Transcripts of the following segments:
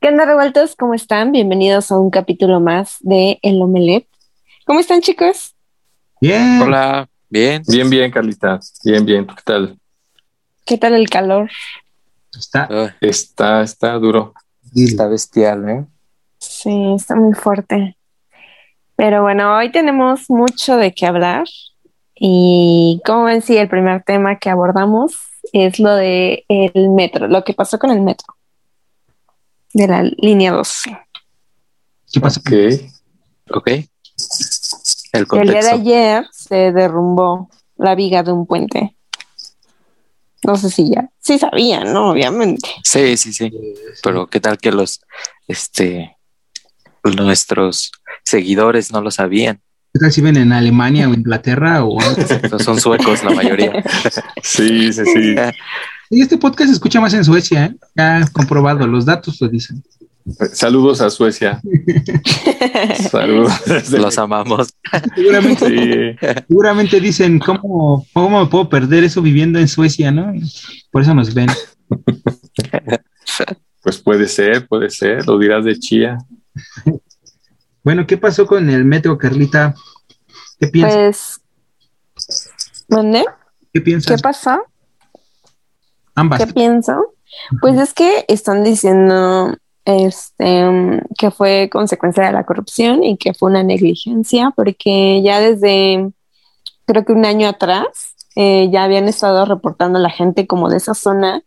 ¿Qué onda revueltos? ¿Cómo están? Bienvenidos a un capítulo más de El Omelet. ¿Cómo están chicos? Bien. Hola, bien. Bien, bien, Carlita. Bien, bien. ¿Qué tal? ¿Qué tal el calor? Está, está, está duro. Está bestial, ¿eh? Sí, está muy fuerte. Pero bueno, hoy tenemos mucho de qué hablar. Y como ven, sí, el primer tema que abordamos es lo de el metro, lo que pasó con el metro de la línea 12. ¿Qué pasó? Ok. Ok. El, el, día de ayer se derrumbó la viga de un puente. No sé si ya, sí sabían, ¿no? Obviamente. Sí, sí, sí. Pero qué tal que los, este, nuestros seguidores no lo sabían. ¿Qué tal si ven en Alemania o Inglaterra o son suecos la mayoría? sí, sí, sí. Y este podcast se escucha más en Suecia, ¿eh? ya comprobado, los datos lo dicen. Saludos a Suecia. Saludos. Los amamos. Seguramente, seguramente dicen, ¿cómo, ¿cómo me puedo perder eso viviendo en Suecia, no? Por eso nos ven. Pues puede ser, puede ser, lo dirás de chía. Bueno, ¿qué pasó con el metro, Carlita? ¿Qué piensas? Pues, ¿dónde? ¿Qué piensas? ¿Qué pasó? Ambas. ¿Qué pienso? Pues es que están diciendo este, que fue consecuencia de la corrupción y que fue una negligencia, porque ya desde creo que un año atrás eh, ya habían estado reportando a la gente como de esa zona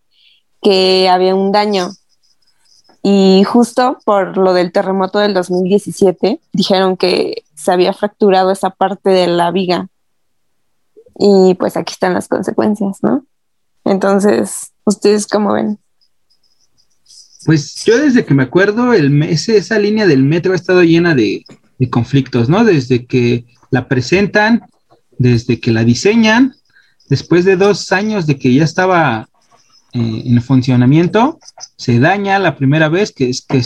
que había un daño. Y justo por lo del terremoto del 2017, dijeron que se había fracturado esa parte de la viga. Y pues aquí están las consecuencias, ¿no? Entonces, ¿ustedes cómo ven? Pues yo desde que me acuerdo, el, esa línea del metro ha estado llena de, conflictos, ¿no? Desde que la presentan, desde que la diseñan, después de dos años de que ya estaba eh, en funcionamiento, se daña la primera vez, que es que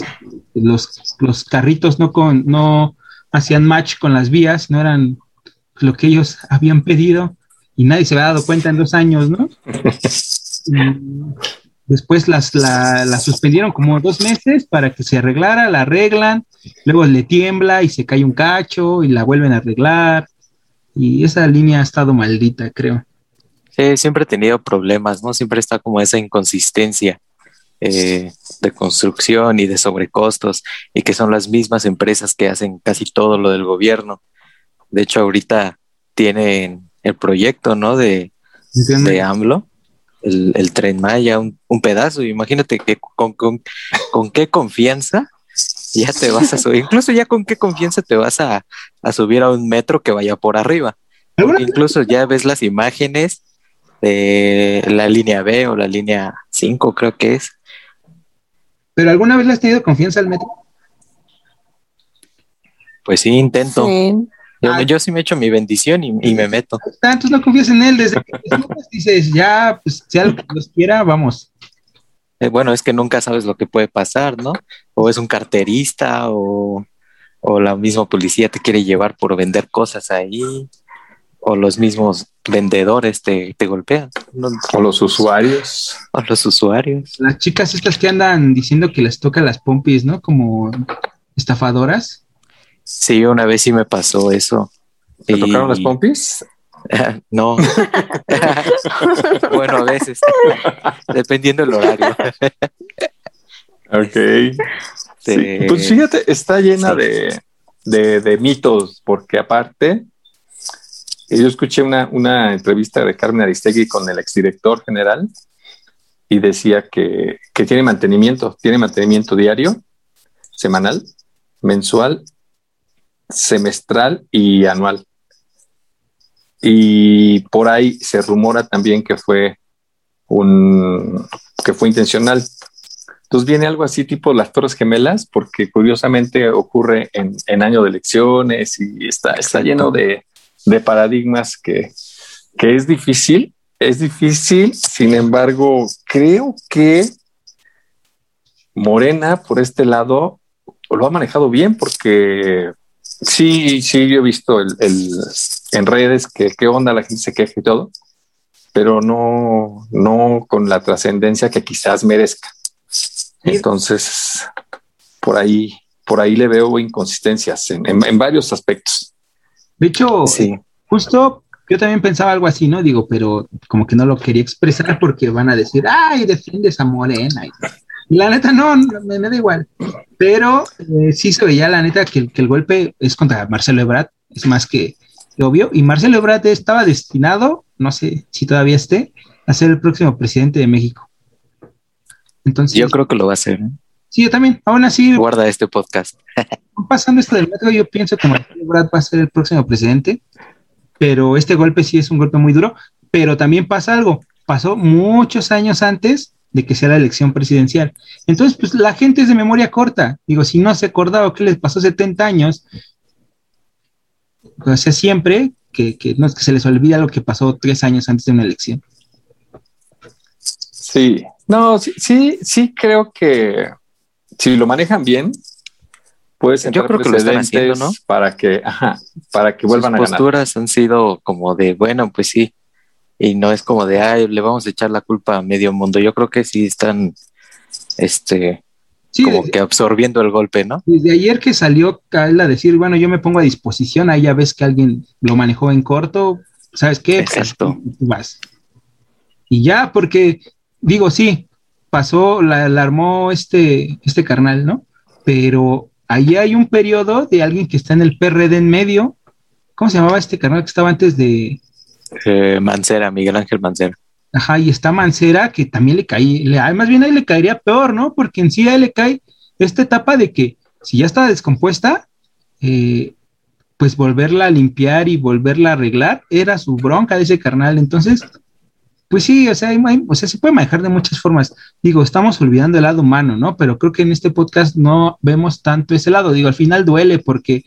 los, los carritos no, con, no hacían match con las vías, no eran lo que ellos habían pedido y nadie se había dado cuenta en dos años, ¿no? después las, la, suspendieron como dos meses para que se arreglara, la arreglan, luego le tiembla y se cae un cacho y la vuelven a arreglar. Y esa línea ha estado maldita, creo. Sí, siempre he tenido problemas, ¿no? Siempre está como esa inconsistencia eh, de construcción y de sobrecostos y que son las mismas empresas que hacen casi todo lo del gobierno. De hecho, ahorita tienen el proyecto, ¿no? De, de AMLO, el, el, tren Maya, un, un pedazo. Imagínate que con, con, con, qué confianza ya te vas a subir, incluso ya con qué confianza te vas a, a subir a un metro que vaya por arriba. incluso ya ves las imágenes de la línea B o la línea 5, creo que es. ¿Pero alguna vez le has tenido confianza al metro? Pues sí, intento. Sí. Yo, sí me echo mi bendición y, me meto. Entonces no confías en él. Desde que dices, ya, pues si algo Dios quiera, vamos. Eh, bueno, es que nunca sabes lo que puede pasar, ¿no? O es un carterista o, la misma policía te quiere llevar por vender cosas ahí, o los mismos vendedores te, te golpean. O los usuarios. O los usuarios. Las chicas estas que andan diciendo que les toca las pompis, ¿no? Como estafadoras. Sí, una vez sí me pasó eso. ¿Te tocaron las pompis? no. bueno, a veces. Dependiendo del horario. ok. Pues fíjate, está llena de, de, mitos, porque aparte, yo escuché una, una entrevista de Carmen Aristegui con el exdirector general y decía que, que tiene mantenimiento, tiene mantenimiento diario, semanal, mensual, semestral y anual. Y por ahí se rumora también que fue un que fue intencional. Entonces viene algo así tipo las Torres Gemelas, porque curiosamente ocurre en, en año de elecciones y está, está lleno de, de paradigmas que, que es difícil, es difícil, sin embargo, creo que Morena por este lado lo ha manejado bien porque sí, sí, yo he visto el, en redes que qué onda la gente se queja y todo, pero no, no con la trascendencia que quizás merezca. Entonces, por ahí, por ahí le veo inconsistencias en, en varios aspectos. De hecho, sí. justo yo también pensaba algo así, ¿no? Digo, pero como que no lo quería expresar porque van a decir, ay, defiendes a Morena. Y la neta, no, me, da igual. Pero eh, sí se veía, la neta, que, el golpe es contra Marcelo Ebrard, es más que obvio. Y Marcelo Ebrard estaba destinado, no sé si todavía esté, a ser el próximo presidente de México. Entonces, yo creo que lo va a hacer. ¿eh? Sí, yo también. Aún así. Guarda este podcast. pasando esto del metro, yo pienso que Marcelo Ebrard va a ser el próximo presidente. Pero este golpe sí es un golpe muy duro. Pero también pasa algo. Pasó muchos años antes de que sea la elección presidencial. Entonces, pues la gente es de memoria corta. Digo, si no se acordaba qué les pasó 70 años, o sea, siempre que, no es que se les olvida lo que pasó tres años antes de una elección. Sí, no, sí, sí, sí creo que si lo manejan bien, pues yo creo que lo están haciendo, ¿no? Para que, ajá, para que vuelvan a ganar. posturas han sido como de, bueno, pues sí, y no es como de, ay, le vamos a echar la culpa a medio mundo. Yo creo que sí están, este, como que absorbiendo el golpe, ¿no? Desde ayer que salió Kael a decir, bueno, yo me pongo a disposición, ahí ya ves que alguien lo manejó en corto, ¿sabes qué? Exacto. Vas. Y ya, porque, digo, sí, pasó, la, armó este, este carnal, ¿no? Pero ahí hay un periodo de alguien que está en el PRD en medio. ¿Cómo se llamaba este carnal que estaba antes de, eh, Mancera, Miguel Ángel Mancera. Ajá, y está Mancera que también le cae, le, más bien ahí le caería peor, ¿no? Porque en sí ahí le cae esta etapa de que si ya está descompuesta, eh, pues volverla a limpiar y volverla a arreglar era su bronca de ese carnal. Entonces, pues sí, o sea, o sea, se puede manejar de muchas formas. Digo, estamos olvidando el lado humano, ¿no? Pero creo que en este podcast no vemos tanto ese lado. Digo, al final duele porque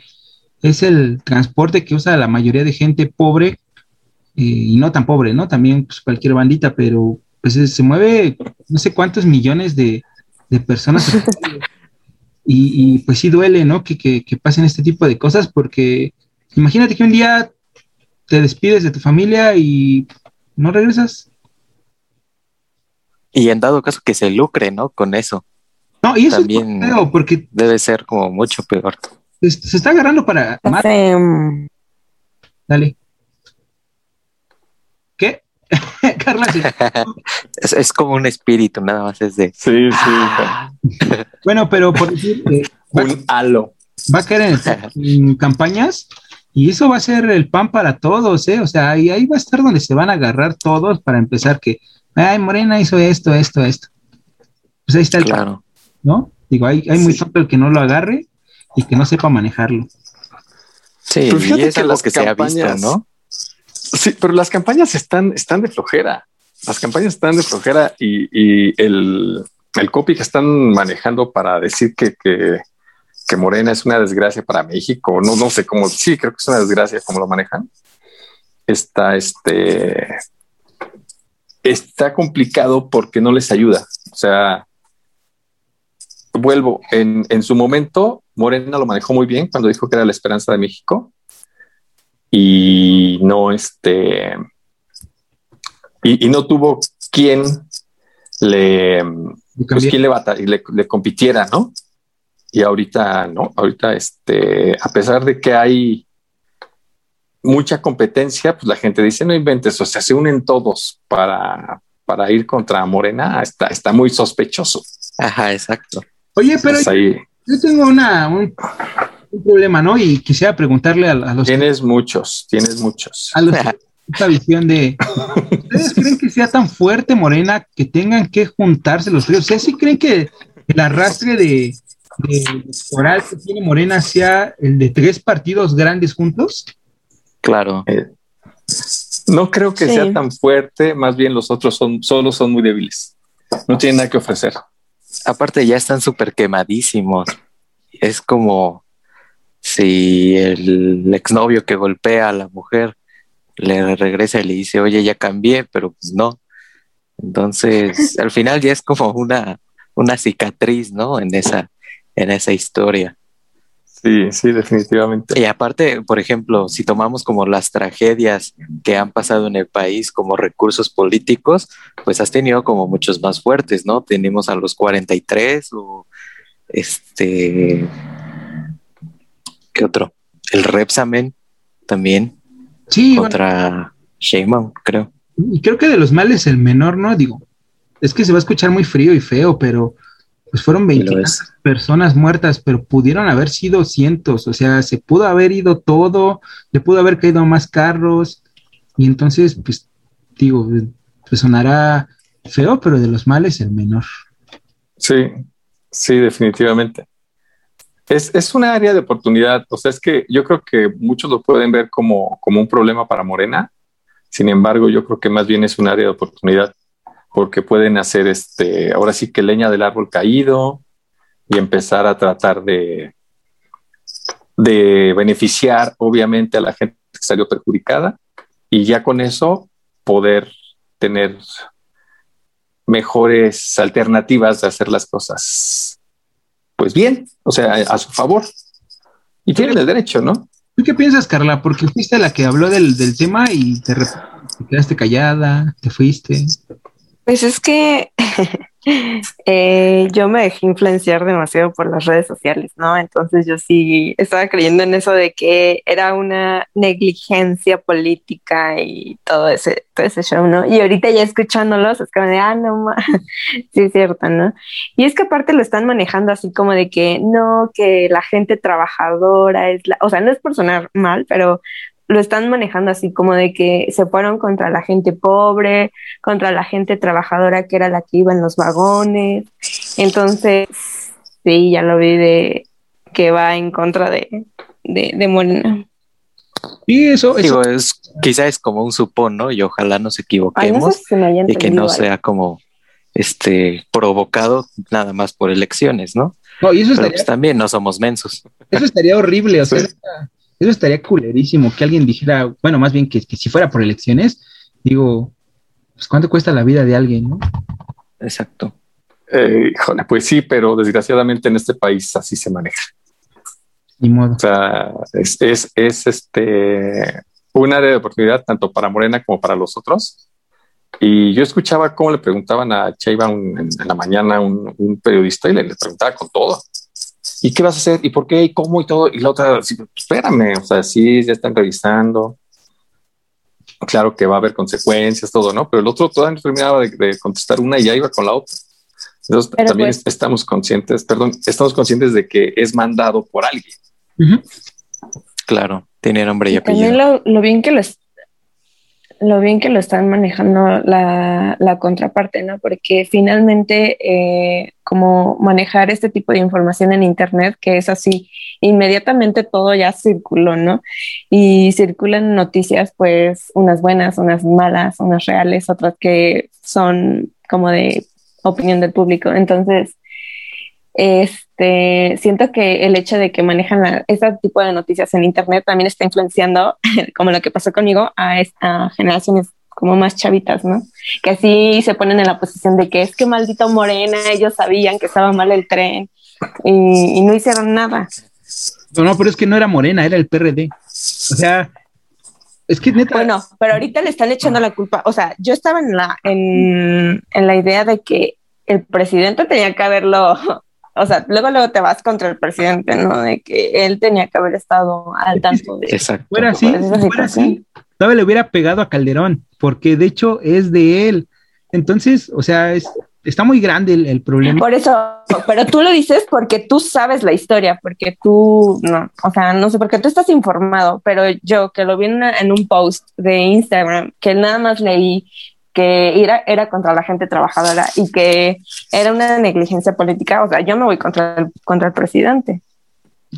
es el transporte que usa la mayoría de gente pobre y no tan pobre, ¿no? También pues, cualquier bandita, pero pues se mueve no sé cuántos millones de, personas. y, pues sí duele, ¿no? Que, que, pasen este tipo de cosas porque imagínate que un día te despides de tu familia y no regresas. Y en dado caso que se lucre, ¿no? Con eso. No, y eso también porque debe ser como mucho peor. Se, está agarrando para... Dale. Carla. es, como un espíritu, nada más es de. Sí, sí. bueno, pero por decir. un halo. Va a caer en, campañas y eso va a ser el pan para todos, ¿eh? O sea, ahí, ahí va a estar donde se van a agarrar todos para empezar que, ay, Morena hizo esto, esto, esto. Pues ahí está el claro. ¿no? Digo, hay, hay muy tonto el que no lo agarre y que no sepa manejarlo. Sí, y es las que se ha visto, ¿no? Sí, pero las campañas están, están de flojera. Las campañas están de flojera y, el, copy que están manejando para decir que, que, Morena es una desgracia para México, no, no sé cómo, sí, creo que es una desgracia como lo manejan. Está este está complicado porque no les ayuda. O sea, vuelvo, en, en, su momento, Morena lo manejó muy bien cuando dijo que era la esperanza de México y no este y, no tuvo quien le pues, quien le, le, le, compitiera, ¿no? Y ahorita no, ahorita este, a pesar de que hay mucha competencia, pues la gente dice no inventes, o sea, se unen todos para, para ir contra Morena, está, está muy sospechoso. Ajá, exacto. Oye, pero yo tengo una, un problema, ¿no? Y quisiera preguntarle a, los... Tienes muchos, tienes muchos. A los esta visión de, ¿ustedes creen que sea tan fuerte Morena que tengan que juntarse los ríos? ¿Ustedes sí creen que el arrastre de, de que tiene Morena sea el de tres partidos grandes juntos? Claro. Eh, no creo que sea tan fuerte, más bien los otros son, solo son muy débiles. No tienen nada que ofrecer. Aparte ya están súper quemadísimos. Es como si el exnovio que golpea a la mujer le regresa y le dice, oye, ya cambié, pero pues no. Entonces, al final ya es como una, una cicatriz, ¿no? En esa, en esa historia. Sí, sí, definitivamente. Y aparte, por ejemplo, si tomamos como las tragedias que han pasado en el país como recursos políticos, pues has tenido como muchos más fuertes, ¿no? Tenemos a los 43 o este, ¿qué otro? El Repsamen también. Sí. Contra bueno. creo. Y creo que de los males el menor, ¿no? Digo, es que se va a escuchar muy frío y feo, pero pues fueron 20 personas muertas, pero pudieron haber sido cientos, o sea, se pudo haber ido todo, le pudo haber caído más carros, y entonces, pues, digo, pues sonará feo, pero de los males el menor. Sí, sí, definitivamente. Es, es una área de oportunidad, o sea, es que yo creo que muchos lo pueden ver como, como un problema para Morena, sin embargo, yo creo que más bien es un área de oportunidad porque pueden hacer este, ahora sí que leña del árbol caído y empezar a tratar de, de beneficiar obviamente a la gente que salió perjudicada y ya con eso poder tener mejores alternativas de hacer las cosas pues bien, o sea, a su favor. Y tienen el derecho, ¿no? ¿Tú qué piensas, Carla? Porque fuiste la que habló del, del tema y te quedaste callada, te fuiste. Pues es que eh, yo me dejé influenciar demasiado por las redes sociales, ¿no? Entonces yo sí estaba creyendo en eso de que era una negligencia política y todo ese, todo ese show, ¿no? Y ahorita ya escuchándolos es como de, ah, no, sí es cierto, ¿no? Y es que aparte lo están manejando así como de que no, que la gente trabajadora es la, o sea, no es por sonar mal, pero lo están manejando así como de que se fueron contra la gente pobre, contra la gente trabajadora que era la que iba en los vagones. Entonces, sí, ya lo vi de que va en contra de, de, Morena. Y eso, Digo, es, quizá es como un supón, ¿no? Y ojalá nos equivoquemos y que no sea como este provocado nada más por elecciones, ¿no? No, y eso estaría, pues también no somos mensos. Eso estaría horrible, o sea, eso estaría culerísimo que alguien dijera, bueno, más bien que, si fuera por elecciones, digo, pues cuánto cuesta la vida de alguien, ¿no? Exacto. Eh, pues sí, pero desgraciadamente en este país así se maneja. Ni modo. O sea, es, es, es este un área de oportunidad tanto para Morena como para los otros. Y yo escuchaba cómo le preguntaban a Chaiba en, la mañana un, un periodista y le, le, preguntaba con todo. ¿Y qué vas a hacer? ¿Y por qué? ¿Y cómo? Y todo. Y la otra, espérame, o sea, sí, ya están revisando. Claro que va a haber consecuencias, todo, ¿no? Pero el otro todavía no terminaba de, contestar una y ya iba con la otra. Entonces, también pues estamos conscientes, perdón, estamos conscientes de que es mandado por alguien. Claro, tiene nombre y, apellido. También lo, bien que los lo bien que lo están manejando la, la contraparte, ¿no? Porque finalmente, eh, como manejar este tipo de información en Internet, que es así, inmediatamente todo ya circuló, ¿no? Y circulan noticias, pues, unas buenas, unas malas, unas reales, otras que son como de opinión del público. Entonces, este, siento que el hecho de que manejan este tipo de noticias en Internet también está influenciando, como lo que pasó conmigo, a, a generaciones como más chavitas, ¿no? Que así se ponen en la posición de que es que maldito Morena, ellos sabían que estaba mal el tren y, no hicieron nada. No, no, pero es que no era Morena, era el PRD. O sea, es que neta. Bueno, pero ahorita le están echando la culpa. O sea, yo estaba en la, en, en la idea de que el presidente tenía que haberlo o sea, luego luego te vas contra el presidente, ¿no? De que él tenía que haber estado al tanto de Exacto. Fuera así, fuera así, todavía le hubiera pegado a Calderón, porque de hecho es de él. Entonces, o sea, es, está muy grande el, problema. Por eso, pero tú lo dices porque tú sabes la historia, porque tú, no, o sea, no sé, porque tú estás informado, pero yo que lo vi en, un post de Instagram, que nada más leí que era, era contra la gente trabajadora y que era una negligencia política, o sea, yo me voy contra el, contra el presidente.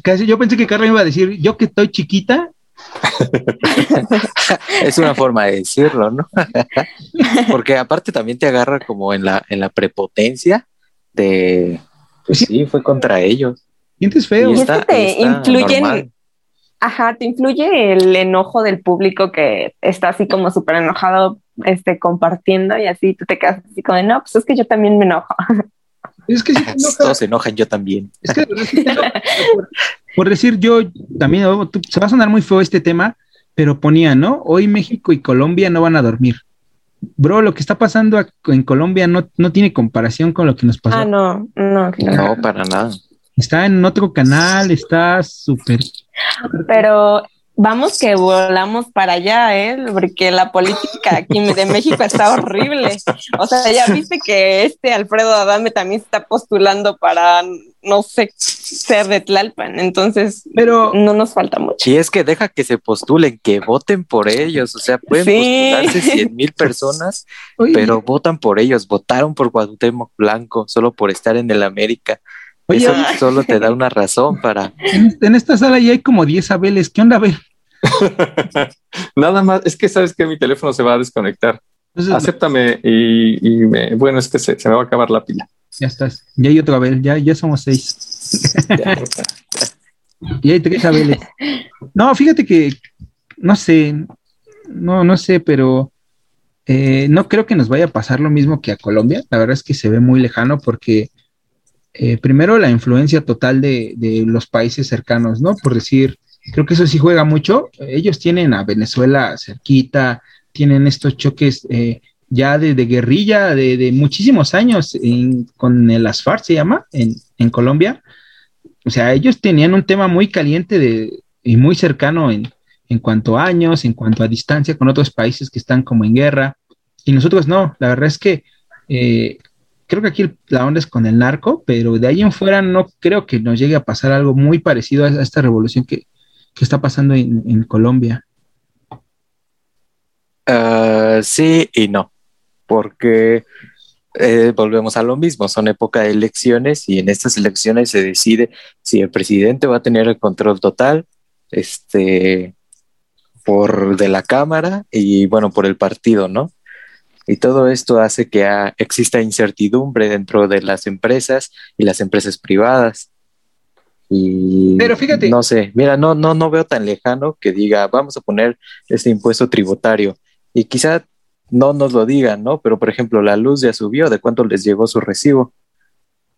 Casi yo pensé que Carla iba a decir, yo que estoy chiquita, es una forma de decirlo, ¿no? Porque aparte también te agarra como en la, en la prepotencia de, pues sí, fue contra ellos. Sientes feo. Y, te influye, ajá, te influye el enojo del público que está así como súper enojado, este, compartiendo y así tú te quedas así como de, no, pues es que yo también me enojo. Es que Todos se enojan, yo también. Es que, por, decir yo también, oh, se va a sonar muy feo este tema, pero ponía, ¿no? Hoy México y Colombia no van a dormir. Bro, lo que está pasando en Colombia no, no tiene comparación con lo que nos pasó. Ah, no, no. No, para nada. Está en otro canal, está súper. Pero vamos que volamos para allá, ¿eh? Porque la política aquí de México está horrible. O sea, ya viste que este Alfredo Adame también está postulando para, no sé, ser de Tlalpan. Entonces, pero no nos falta mucho. Y es que deja que se postulen, que voten por ellos. O sea, pueden postularse 100 mil personas, pero votan por ellos. Votaron por Cuauhtémoc Blanco solo por estar en el América. Eso solo te da una razón para. En, esta sala ya hay como 10 Abeles. ¿Qué onda, Abel? Nada más, es que sabes que mi teléfono se va a desconectar. Acéptame y, me, bueno, es que se, me va a acabar la pila. Ya estás. Ya hay otro Abel, ya, ya somos seis. y hay tres Abeles. No, fíjate que, no sé, no, no sé, pero eh, no creo que nos vaya a pasar lo mismo que a Colombia. La verdad es que se ve muy lejano porque eh, primero la influencia total de, los países cercanos, ¿no? Por decir, creo que eso sí juega mucho. Ellos tienen a Venezuela cerquita, tienen estos choques eh, ya de, guerrilla de, muchísimos años con el ASFAR, se llama, en, Colombia. O sea, ellos tenían un tema muy caliente de, y muy cercano en, en cuanto a años, en cuanto a distancia con otros países que están como en guerra. Y nosotros no, la verdad es que eh, creo que aquí la onda es con el narco, pero de ahí en fuera no creo que nos llegue a pasar algo muy parecido a esta revolución que, está pasando en, Colombia. Ah, sí y no, porque eh, volvemos a lo mismo, son época de elecciones y en estas elecciones se decide si el presidente va a tener el control total este, por de la Cámara y bueno, por el partido, ¿no? Y todo esto hace que exista incertidumbre dentro de las empresas y las empresas privadas. Y Pero fíjate. No sé, mira, no, no, no veo tan lejano que diga, vamos a poner este impuesto tributario. Y quizá no nos lo digan, ¿no? Pero por ejemplo, la luz ya subió, ¿de cuánto les llegó su recibo?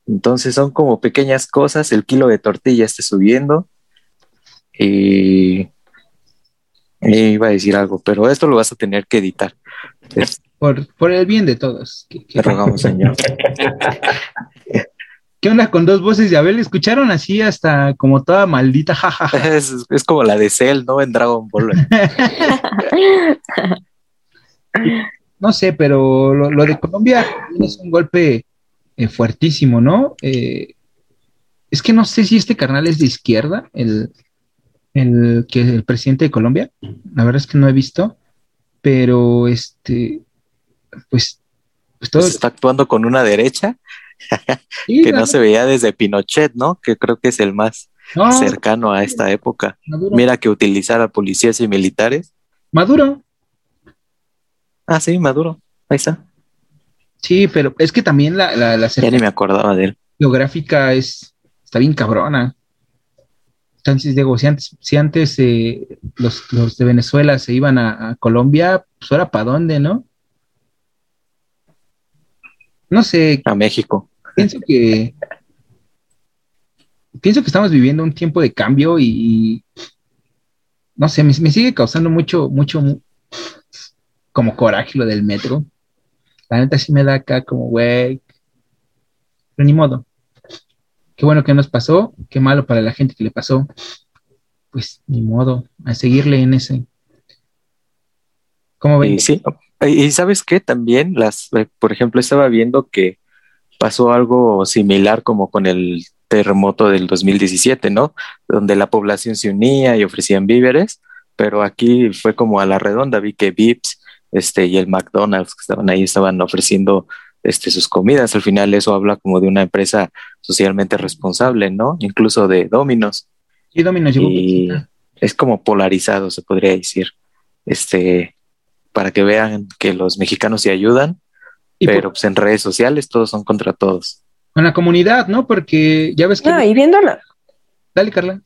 Entonces son como pequeñas cosas, el kilo de tortilla está subiendo. Y, iba a decir algo, pero esto lo vas a tener que editar. Por, el bien de todos. Te rogamos, Señor. ¿Qué onda con dos voces de Abel? ¿Escucharon así hasta como toda maldita jajaja? Es, como la de Cell, ¿no? En Dragon Ball. no sé, pero lo, de Colombia es un golpe eh, fuertísimo, ¿no? Eh, es que no sé si este carnal es de izquierda, el, el que el presidente de Colombia. La verdad es que no he visto, pero este, pues, pues todo... está actuando con una derecha que no se veía desde Pinochet, ¿no? Que creo que es el más cercano a esta época. Mira que utilizar policías y militares. Maduro. Ah, sí, Maduro. Ahí está. Sí, pero es que también la, la, ya ni me acordaba de él. Geográfica es está bien cabrona. Entonces, digo, si antes, si antes eh, los, los, de Venezuela se iban a, a Colombia, pues ahora para dónde, ¿no? no sé. A México. Pienso que. pienso que estamos viviendo un tiempo de cambio y. no sé, me, sigue causando mucho, mucho. como coraje lo del metro. La neta sí me da acá como, güey. Pero ni modo. Qué bueno que nos pasó, qué malo para la gente que le pasó. Pues ni modo, a seguirle en ese. ¿Cómo ven? Sí, y sabes qué, también las, eh, por ejemplo, estaba viendo que pasó algo similar como con el terremoto del 2017, ¿no? Donde la población se unía y ofrecían víveres, pero aquí fue como a la redonda, vi que Vips este, y el McDonald's que estaban ahí estaban ofreciendo este, sus comidas. Al final eso habla como de una empresa socialmente responsable, ¿no? Incluso de Dominos. Y Dominos y es como polarizado, se podría decir. Este, para que vean que los mexicanos se ayudan, pero pues en redes sociales todos son contra todos. Con la comunidad, ¿no? Porque ya ves que. No, y viéndolo. Dale, Carla.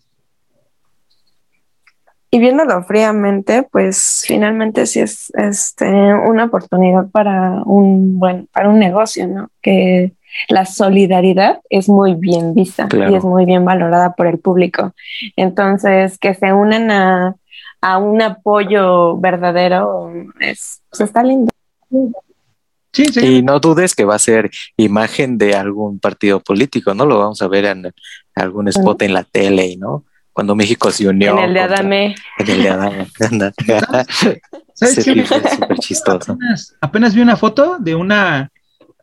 Y viéndolo fríamente, pues finalmente sí es este, una oportunidad para un buen, para un negocio, ¿no? Que la solidaridad es muy bien vista y es muy bien valorada por el público. Entonces, que se unan a, a un apoyo verdadero es, pues está lindo. Sí, sí. Y no dudes que va a ser imagen de algún partido político, ¿no? Lo vamos a ver en algún spot en la tele, ¿no? Cuando México se unió. En el de Adame. En el de Adame. ¿Sabes qué? súper chistoso. Apenas, vi una foto de una.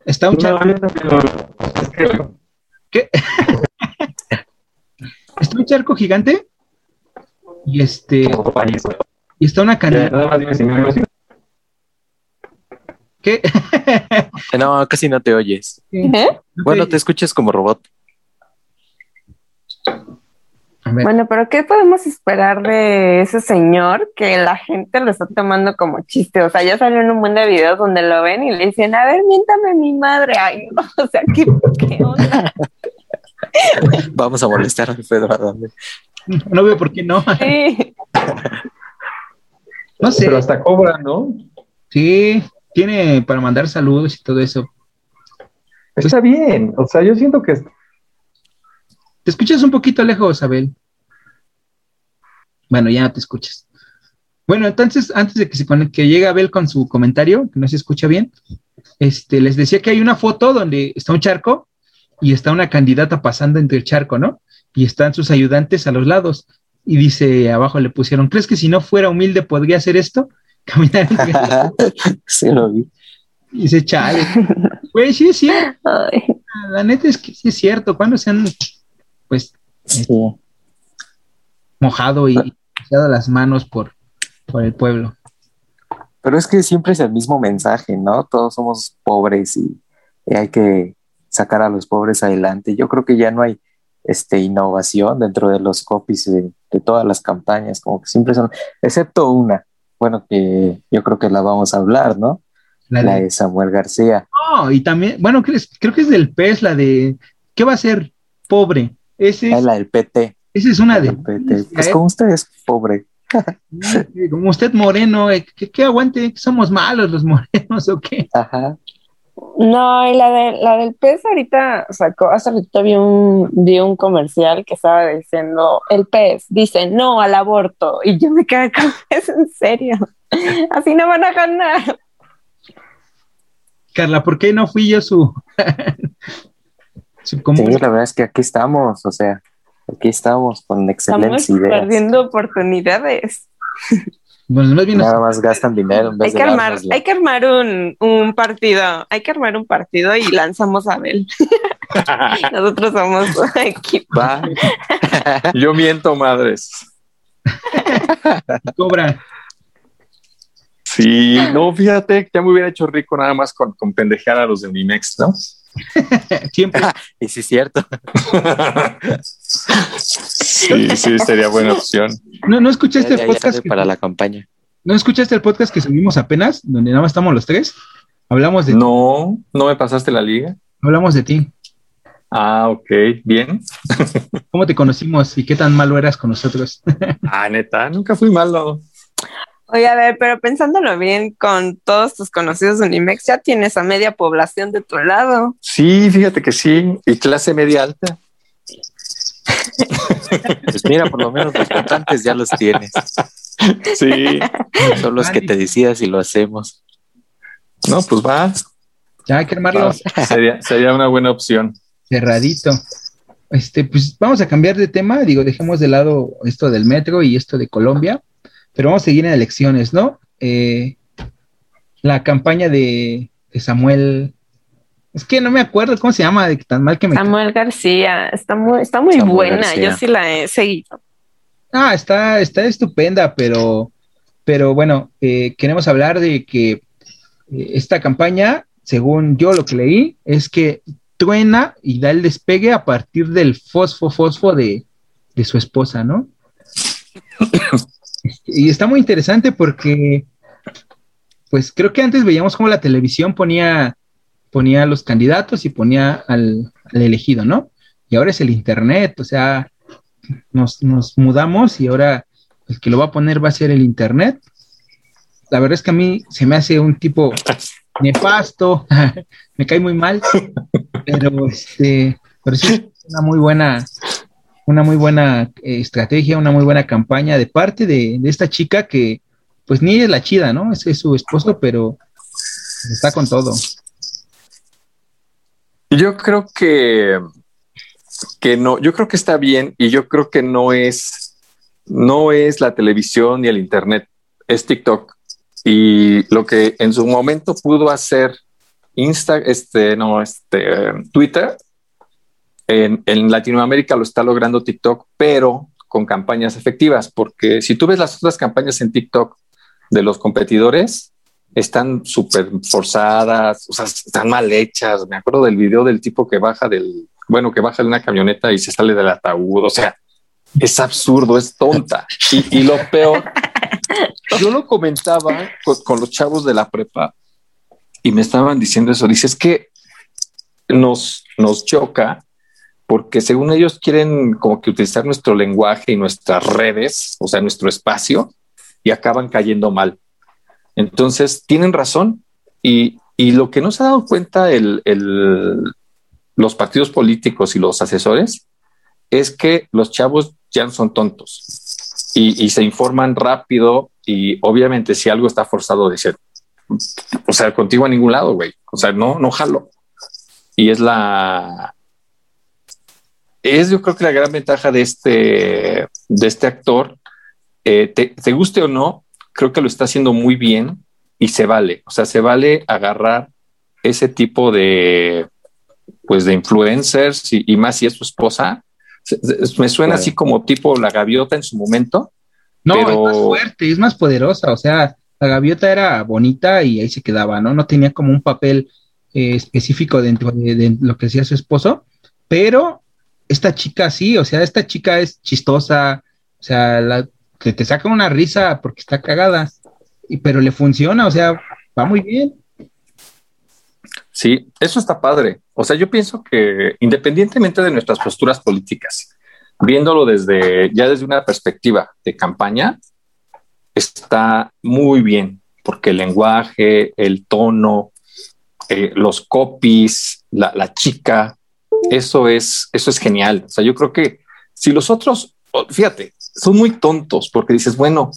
Está un charco. ¿Qué? está un charco gigante. Y este. Y está una canilla. ¿Qué? no, casi no te oyes. ¿Eh? Bueno, te escuchas como robot. Bueno, pero ¿qué podemos esperar de ese señor que la gente lo está tomando como chiste? O sea, ya salió en un buen de videos donde lo ven y le dicen, a ver, miéntame mi madre. Ay, no, o sea, ¿qué, onda? Vamos a molestar a Pedro No veo por qué no. Sí. No sé. Pero hasta cobra, ¿no? Sí, tiene para mandar saludos y todo eso. Está bien, o sea, yo siento que te escuchas un poquito lejos, Abel. Bueno, ya no te escuchas. Bueno, entonces, antes de que, se que llegue Abel con su comentario, que no se escucha bien, este, les decía que hay una foto donde está un charco y está una candidata pasando entre el charco, ¿no? Y están sus ayudantes a los lados. Y dice, abajo le pusieron, ¿crees que si no fuera humilde podría hacer esto? Caminar entre Sí, lo vi. Y dice, chale. Pues sí es cierto. La neta es que sí es cierto. ¿Cuándo se han pues mojado y dado las manos por, por el pueblo. Pero es que siempre es el mismo mensaje, ¿no? Todos somos pobres y, hay que sacar a los pobres adelante. Yo creo que ya no hay este, innovación dentro de los copies de, todas las campañas, como que siempre son, excepto una, bueno, que yo creo que la vamos a hablar, ¿no? La de, Samuel García. Oh, y también, bueno, creo que es del PES, la de, ¿qué va a ser pobre? Ese es, la del PT. Esa es una de. PT. Pues como usted es pobre. como usted moreno, eh, ¿qué, aguante? ¿Somos malos los morenos o qué? Ajá. No, y la, de, la del pez ahorita sacó, hace ratito vi un, vi un comercial que estaba diciendo, el pez dice no al aborto, y yo me quedé con es en serio, así no van a ganar. Carla, ¿por qué no fui yo su, Sí, la verdad es que aquí estamos, o sea, aquí estamos con excelentes estamos perdiendo oportunidades. Nada más gastan dinero. hay, que armar, hay que armar un, un, partido, hay que armar un partido y lanzamos a Abel. Nosotros somos equipo. Yo miento, madres. Cobra. Sí, no, fíjate, ya me hubiera hecho rico nada más con, con pendejear a los de Unimex, ¿no? Siempre. y sí es cierto. sí, sí, sería buena opción. No, no escuchaste el podcast. para la campaña. ¿No escuchaste el podcast que subimos apenas, donde nada más estamos los tres? Hablamos de No, no me pasaste la liga. Hablamos de ti. Ah, ok, bien. ¿Cómo te conocimos y qué tan malo eras con nosotros? ah, neta, nunca fui malo. Oye, a ver, pero pensándolo bien, con todos tus conocidos de Unimex, ya tienes a media población de tu lado. Sí, fíjate que sí, y clase media alta. Pues mira, por lo menos los votantes ya los tienes. Sí. Son los que te decidas y lo hacemos. No, pues va. Ya hay que armarlo. sería, sería una buena opción. Cerradito. Este, pues vamos a cambiar de tema. Digo, dejemos de lado esto del metro y esto de Colombia pero vamos a seguir en elecciones, ¿no? Eh, la campaña de, Samuel Es que no me acuerdo cómo se llama, de tan mal que me. Samuel García, está muy, está muy buena, yo sí la he seguido. Ah, está, está estupenda, pero, pero bueno, eh, queremos hablar de que eh, esta campaña, según yo lo que leí, es que truena y da el despegue a partir del fosfo fosfo de, de su esposa, ¿no? y está muy interesante porque, pues creo que antes veíamos como la televisión ponía ponía a los candidatos y ponía al, elegido, ¿no? Y ahora es el Internet, o sea, nos, mudamos y ahora el que lo va a poner va a ser el Internet. La verdad es que a mí se me hace un tipo nefasto, me cae muy mal, pero este, pero sí es una muy buena, una muy buena eh, estrategia, una muy buena campaña de parte de, esta chica que, pues ni es la chida, ¿no? es su esposo, pero está con todo. Yo creo que, que no, yo creo que está bien y yo creo que no es, no es la televisión ni el internet, es TikTok. Y lo que en su momento pudo hacer Insta, este, no, este, Twitter, en, en Latinoamérica lo está logrando TikTok, pero con campañas efectivas, porque si tú ves las otras campañas en TikTok de los competidores, están súper forzadas, o sea, están mal hechas. Me acuerdo del video del tipo que baja del, bueno, que baja de una camioneta y se sale del ataúd. O sea, es absurdo, es tonta. Y, lo peor, yo lo comentaba con, los chavos de la prepa y me estaban diciendo eso. Dices que nos, nos choca porque según ellos quieren como que utilizar nuestro lenguaje y nuestras redes, o sea, nuestro espacio, y acaban cayendo mal. Entonces, tienen razón. Y, lo que no se ha dado cuenta el, los partidos políticos y los asesores es que los chavos ya no son tontos y, se informan rápido y obviamente si algo está forzado ser, o sea, contigo a ningún lado, güey. O sea, no, no jalo. Y es la, es yo creo que la gran ventaja de este, de este actor, eh, te, guste o no, creo que lo está haciendo muy bien y se vale. O sea, se vale agarrar ese tipo de, pues, de influencers y, más si es su esposa. Me suena así como tipo la gaviota en su momento. No, es más fuerte, es más poderosa. O sea, la gaviota era bonita y ahí se quedaba, ¿no? No tenía como un papel eh, específico dentro de, lo que hacía su esposo, pero esta chica sí, o sea, esta chica es chistosa, o sea, la, te saca una risa porque está cagada, y, pero le funciona, o sea, va muy bien. Sí, eso está padre. O sea, yo pienso que independientemente de nuestras posturas políticas, viéndolo desde ya desde una perspectiva de campaña, está muy bien, porque el lenguaje, el tono, eh, los copies, la, la, chica, eso es, eso es genial. O sea, yo creo que si los otros, fíjate, son muy tontos porque dices, bueno,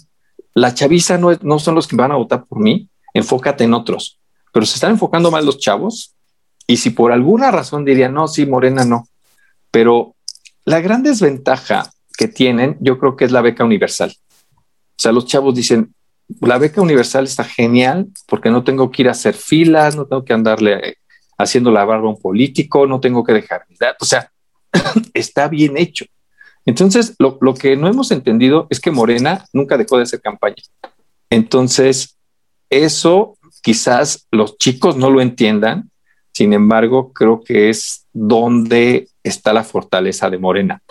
la chaviza no, no son los que van a votar por mí, enfócate en otros. Pero se están enfocando más los chavos y si por alguna razón dirían, no, sí, Morena no. Pero la gran desventaja que tienen, yo creo que es la beca universal. O sea, los chavos dicen, la beca universal está genial porque no tengo que ir a hacer filas, no tengo que andarle haciendo la barba a un político, no tengo que dejar mi O sea, está bien hecho. Entonces, lo, que no hemos entendido es que Morena nunca dejó de hacer campaña. Entonces, eso quizás los chicos no lo entiendan, sin embargo, creo que es donde está la fortaleza de Morena.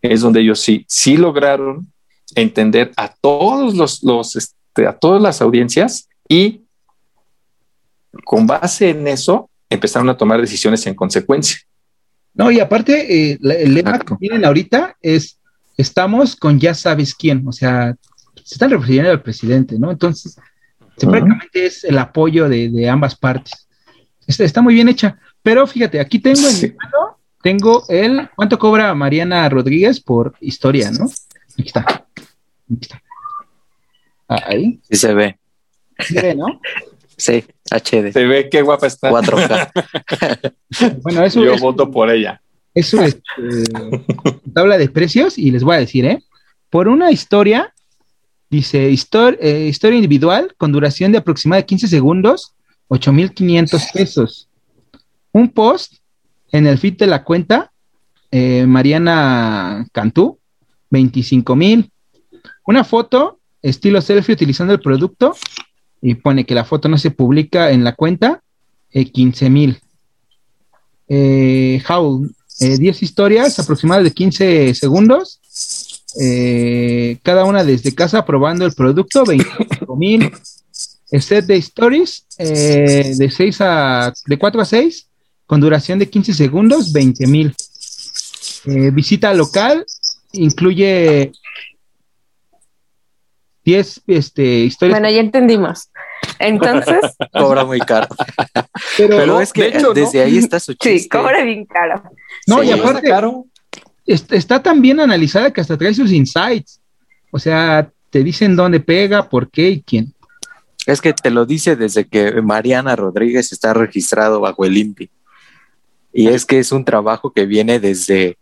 Es donde ellos sí, sí lograron entender a todos los, los este, a todas las audiencias y con base en eso empezaron a tomar decisiones en consecuencia. No, y aparte, eh, el lema que tienen ahorita es, estamos con ya sabes quién, o sea, se están refiriendo al presidente, ¿no? Entonces, prácticamente es el apoyo de, ambas partes. Está, está, muy bien hecha, pero fíjate, aquí tengo en mi mano, tengo el, ¿cuánto cobra Mariana Rodríguez por historia, no? Aquí está. Aquí está. Ah, ahí. Sí se ve. ¿Se ¿no? Sí, HD. Se ve qué guapa está. 4K. bueno, eso Yo voto por ella. Eso es tabla de precios y les voy a decir, ¿eh? Por una historia, dice eh, historia individual con duración de aproximadamente 15 segundos, 8,500 pesos. un post en el feed de la cuenta, eh, Mariana Cantú, 25 mil. Una foto, estilo selfie utilizando el producto, y pone que la foto no se publica en la cuenta, 15 eh, mil. Eh, How, 10 historias aproximadas de 15 segundos. cada una desde casa probando el producto, 25 mil. set de stories de 6 a de 4 a 6 con duración de 15 segundos, 20 mil. Eh, visita local incluye 10 este, historias. Bueno, ya entendimos. Entonces. cobra muy caro. Pero, es que desde ahí está su chiste. Sí, cobra bien caro. No, y aparte, caro. Está, tan bien analizada que hasta trae sus insights. O sea, te dicen dónde pega, por qué y quién. Es que te lo dice desde que Mariana Rodríguez está registrado bajo el INPI. Y es que es un trabajo que viene desde,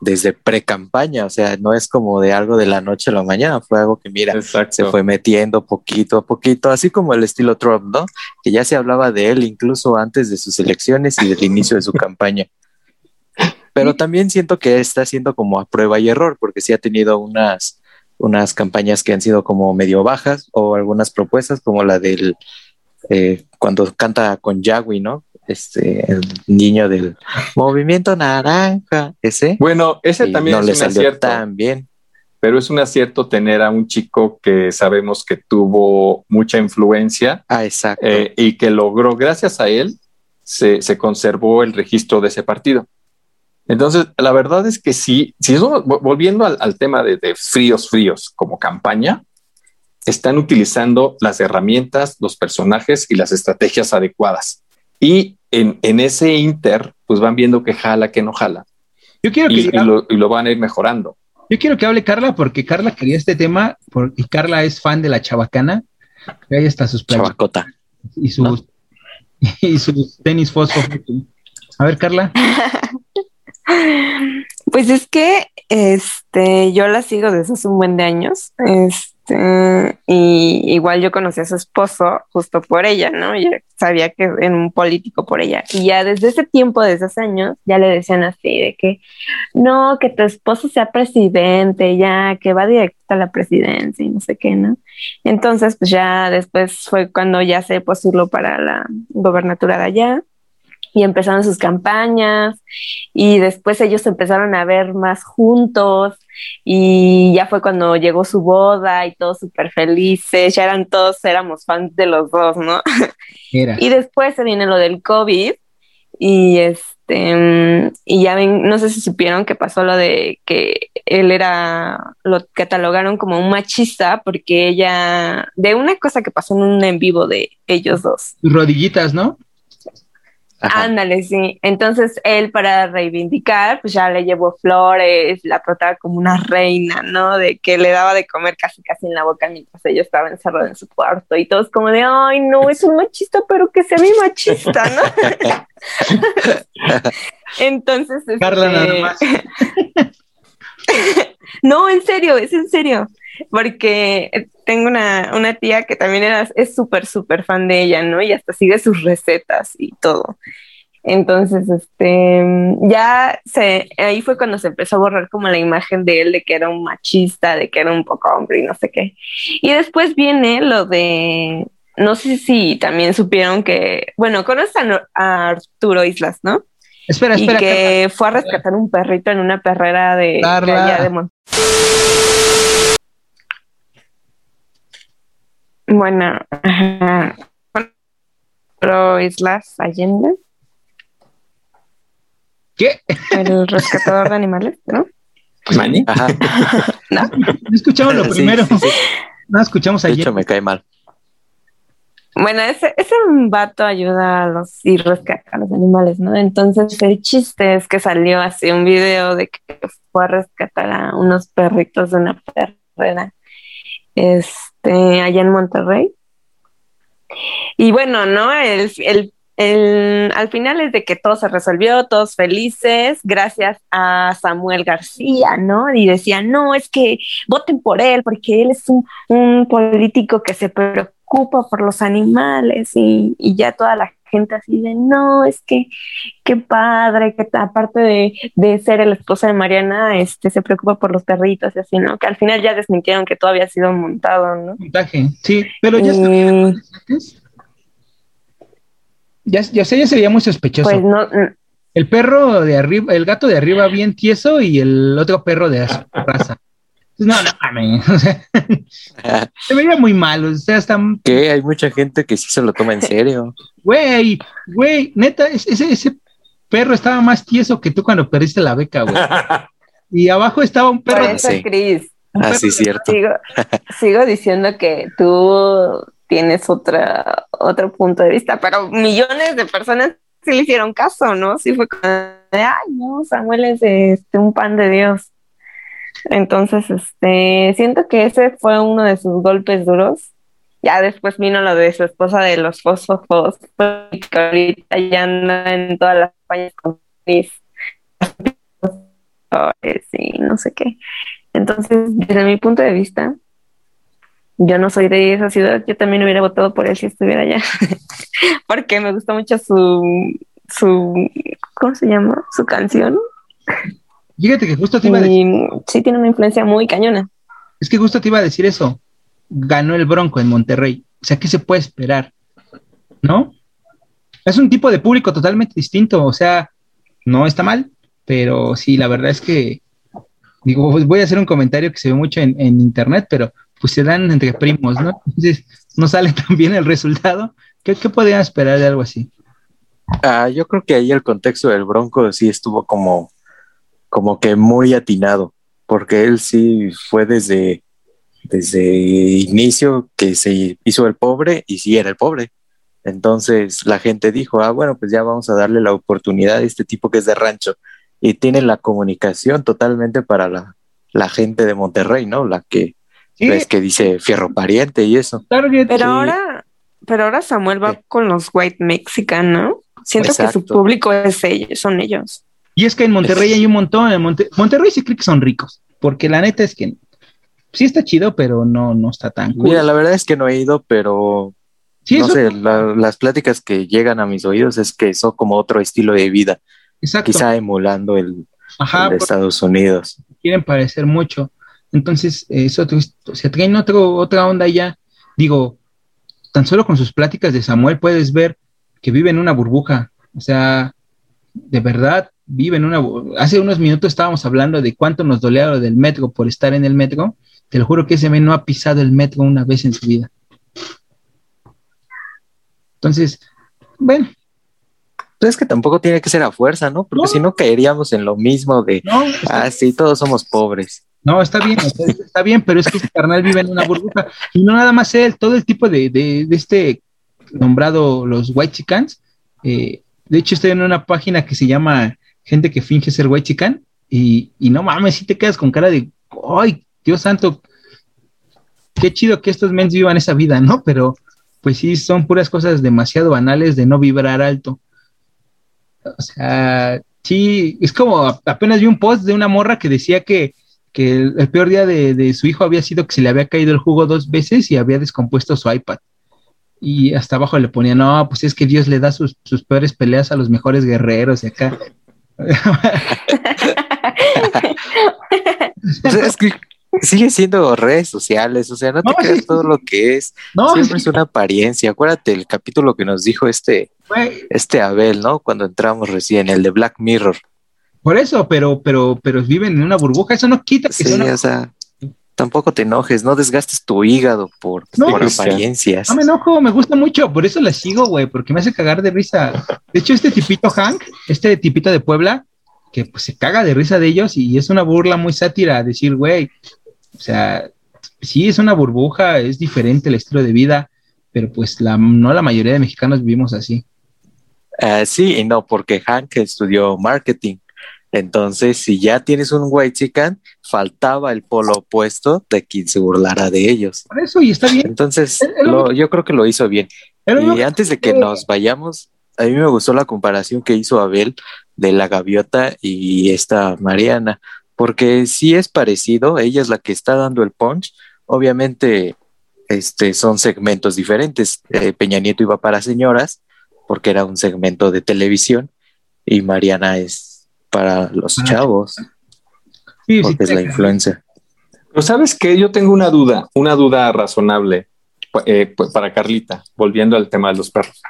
desde pre-campaña, o sea, no es como de algo de la noche a la mañana, fue algo que, mira, se fue metiendo poquito a poquito, así como el estilo Trump, ¿no? Que ya se hablaba de él incluso antes de sus elecciones y del inicio de su campaña. Pero también siento que está haciendo como a prueba y error, porque sí ha tenido unas, unas campañas que han sido como medio bajas o algunas propuestas como la del eh, cuando canta con Yagui, ¿no? Este, el niño del movimiento naranja, ese. Bueno, ese también no es le un salió acierto, tan bien. Pero es un acierto tener a un chico que sabemos que tuvo mucha influencia. Ah, exacto. Eh, y que logró, gracias a él, se, se, conservó el registro de ese partido. Entonces, la verdad es que sí, si volviendo al, al tema de, de, fríos, fríos como campaña, están utilizando las herramientas, los personajes y las estrategias adecuadas. Y en, en, ese inter, pues van viendo que jala, que no jala. Yo quiero que y, lo, van a ir mejorando. Yo quiero que hable Carla porque Carla quería este tema y Carla es fan de la chabacana. Ahí está sus Chabacota. Y sus, y sus tenis fósforo. A ver, Carla. Pues es que este, yo la sigo desde hace un buen de años. Este, este, y igual yo conocí a su esposo justo por ella, ¿no? Yo sabía que era un político por ella. Y ya desde ese tiempo, desde hace años, ya le decían así, de que no, que tu esposo sea presidente, ya, que va directo a la presidencia y no sé qué, ¿no? Entonces, pues ya después fue cuando ya se postuló para la gobernatura de allá y empezaron sus campañas y después ellos empezaron a ver más juntos y ya fue cuando llegó su boda y todos súper felices, ya eran todos, éramos fans de los dos, ¿no? Y después se viene lo del COVID y este, y ya ven, no sé si supieron que pasó lo de que él era, lo catalogaron como un machista porque ella, de una cosa que pasó en un en vivo de ellos dos. Rodillitas, ¿no? Ándale, sí. Entonces él para reivindicar, pues ya le llevó flores, la trataba como una reina, ¿no? De que le daba de comer casi casi en la boca mientras ella estaba encerrada en su cuarto y todos como de, ay, no, es un machista, pero que sea mi machista, ¿no? Entonces... Carla, nada este, más. no, en serio, es en serio porque tengo una, una tía que también era, es súper, súper fan de ella, ¿no? Y hasta sigue sus recetas y todo. Entonces, este, ya se, ahí fue cuando se empezó a borrar como la imagen de él de que era un machista, de que era un poco hombre y no sé qué. Y después viene lo de, no sé si también supieron que, bueno, conocen a Arturo Islas, ¿no? Espera, espera. Y que fue a rescatar un perrito en una perrera de, de allá de Bueno, pero Islas Allende. ¿Qué? El rescatador de animales, ¿no? ¿Mani? Ajá. ¿No? escuchamos lo primero. No escuchamos ayer. De hecho, me cae mal. Bueno, ese, ese vato ayuda a los y rescata a los animales, ¿no? Entonces el chiste es que salió así un video de que fue a rescatar a unos perritos de una perrera este, allá en Monterrey. Y bueno, ¿no? El, el, el, al final es de que todo se resolvió, todos felices, gracias a Samuel García, ¿no? Y decían, no, es que voten por él, porque él es un, un político que se preocupa por los animales y, y ya toda la gente así de, no, es que qué padre, que aparte de, de ser el esposo de Mariana, este se preocupa por los perritos y así, ¿no? Que al final ya desmintieron que todo había sido montado, ¿no? Montaje, sí, pero ya ya, ya, sé, ya se veía muy sospechoso. Pues no, el perro de arriba, el gato de arriba bien tieso y el otro perro de raza. No, no mames. se veía muy mal. O sea, hasta. Que hay mucha gente que sí se lo toma en serio. Güey, güey, neta, ese, ese perro estaba más tieso que tú cuando perdiste la beca, güey. Y abajo estaba un perro. Por eso, Cris. Así es cierto. Sigo, sigo diciendo que tú tienes otra, otro punto de vista, pero millones de personas sí le hicieron caso, ¿no? Sí fue como, ay, no, Samuel es este, un pan de Dios. Entonces, este, siento que ese fue uno de sus golpes duros. Ya después vino lo de su esposa de los fósforos, que ahorita ya anda en todas las España con mis sí, no sé qué. Entonces, desde mi punto de vista, yo no soy de esa ciudad, yo también hubiera votado por él si estuviera allá, porque me gusta mucho su, su, ¿cómo se llama? Su canción. Fíjate que justo te iba a decir. Sí, tiene una influencia muy cañona. Es que justo te iba a decir eso. Ganó el Bronco en Monterrey. O sea, ¿qué se puede esperar? ¿No? Es un tipo de público totalmente distinto. O sea, no está mal, pero sí, la verdad es que. Digo, voy a hacer un comentario que se ve mucho en, en internet, pero pues se dan entre primos, ¿no? Entonces, no sale tan bien el resultado. ¿Qué, qué podían esperar de algo así? Ah, yo creo que ahí el contexto del Bronco sí estuvo como, como que muy atinado, porque él sí fue desde, desde inicio que se hizo el pobre y sí era el pobre. Entonces la gente dijo, ah, bueno, pues ya vamos a darle la oportunidad a este tipo que es de rancho y tiene la comunicación totalmente para la, la gente de Monterrey, ¿no? La que es que dice fierro pariente y eso. Pero ahora, pero ahora Samuel va con los white mexican, ¿no? Siento que su público es ellos, son ellos. Y es que en Monterrey hay un montón, en Monterrey sí cree que son ricos, porque la neta es que sí está chido, pero no, no está tan cool. Mira, la verdad es que no he ido, pero no sé, las pláticas que llegan a mis oídos es que son como otro estilo de vida. Exacto. Quizá emulando el, de Estados Unidos. Quieren parecer mucho. Entonces, eso se traen otra onda ya. Digo, tan solo con sus pláticas de Samuel puedes ver que vive en una burbuja. O sea, de verdad, vive en una... Hace unos minutos estábamos hablando de cuánto nos dolía lo del metro por estar en el metro. Te lo juro que ese men no ha pisado el metro una vez en su vida. Entonces, bueno. Pues es que tampoco tiene que ser a fuerza, ¿no? Porque si no caeríamos en lo mismo de, ah, sí, todos somos pobres. No, está bien, está bien, pero es que este carnal vive en una burbuja. Y no nada más él, todo el tipo de, de, este nombrado los White Chicans. Eh, de hecho, estoy en una página que se llama Gente que finge ser White Chican. Y, no mames, si te quedas con cara de, ay, Dios santo, qué chido que estos mens vivan esa vida, ¿no? Pero pues sí, son puras cosas demasiado banales de no vibrar alto. O sea, sí, es como apenas vi un post de una morra que decía que que el, peor día de, su hijo había sido que se le había caído el jugo dos veces y había descompuesto su iPad. Y hasta abajo le ponía, no, pues es que Dios le da sus, peores peleas a los mejores guerreros y acá. Pues es que sigue siendo redes sociales, o sea, no te creas todo lo que es. No, Siempre es, una apariencia. Acuérdate el capítulo que nos dijo este, este Abel, ¿no? Cuando entramos recién, el de Black Mirror. Por eso, pero, pero, pero viven en una burbuja, eso no quita que sí, o sea, tampoco te enojes, no desgastes tu hígado por, por apariencias. No me enojo, me gusta mucho, por eso la sigo, güey, porque me hace cagar de risa. De hecho, este tipito Hank, este tipito de Puebla, que pues se caga de risa de ellos y es una burla muy sátira decir, güey, o sea, sí es una burbuja, es diferente el estilo de vida, pero pues la, no la mayoría de mexicanos vivimos así. Uh, sí y no, porque Hank estudió marketing entonces, si ya tienes un white chican, faltaba el polo opuesto de quien se burlara de ellos. Por eso, y está bien. Entonces, yo creo que lo hizo bien. y antes de que nos vayamos, a mí me gustó la comparación que hizo Abel de la gaviota y esta Mariana, porque sí es parecido, ella es la que está dando el punch. Obviamente, este, son segmentos diferentes. Eh, Peña Nieto iba para señoras porque era un segmento de televisión y Mariana es para los ah. chavos. Sí, porque es la influencia. Pero sabes que yo tengo una duda, una duda razonable eh, pues, para Carlita, volviendo al tema de los perros.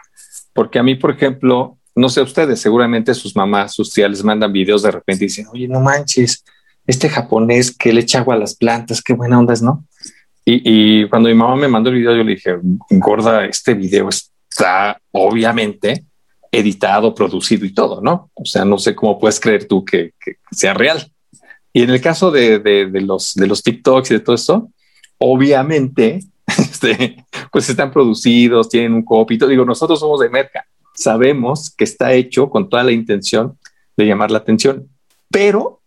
Porque a mí, por ejemplo, no sé ustedes, seguramente sus mamás, sus tías les mandan videos de repente y dicen, oye, no manches, este japonés que le echa agua a las plantas, qué buena onda es, ¿no? Y, cuando mi mamá me mandó el video, yo le dije, gorda, este video está obviamente editado, producido y todo, ¿no? O sea, no sé cómo puedes creer tú que, sea real. Y en el caso de, los, de los TikToks y de todo esto, obviamente, este, pues están producidos, tienen un copy. Digo, nosotros somos de Merca, sabemos que está hecho con toda la intención de llamar la atención, pero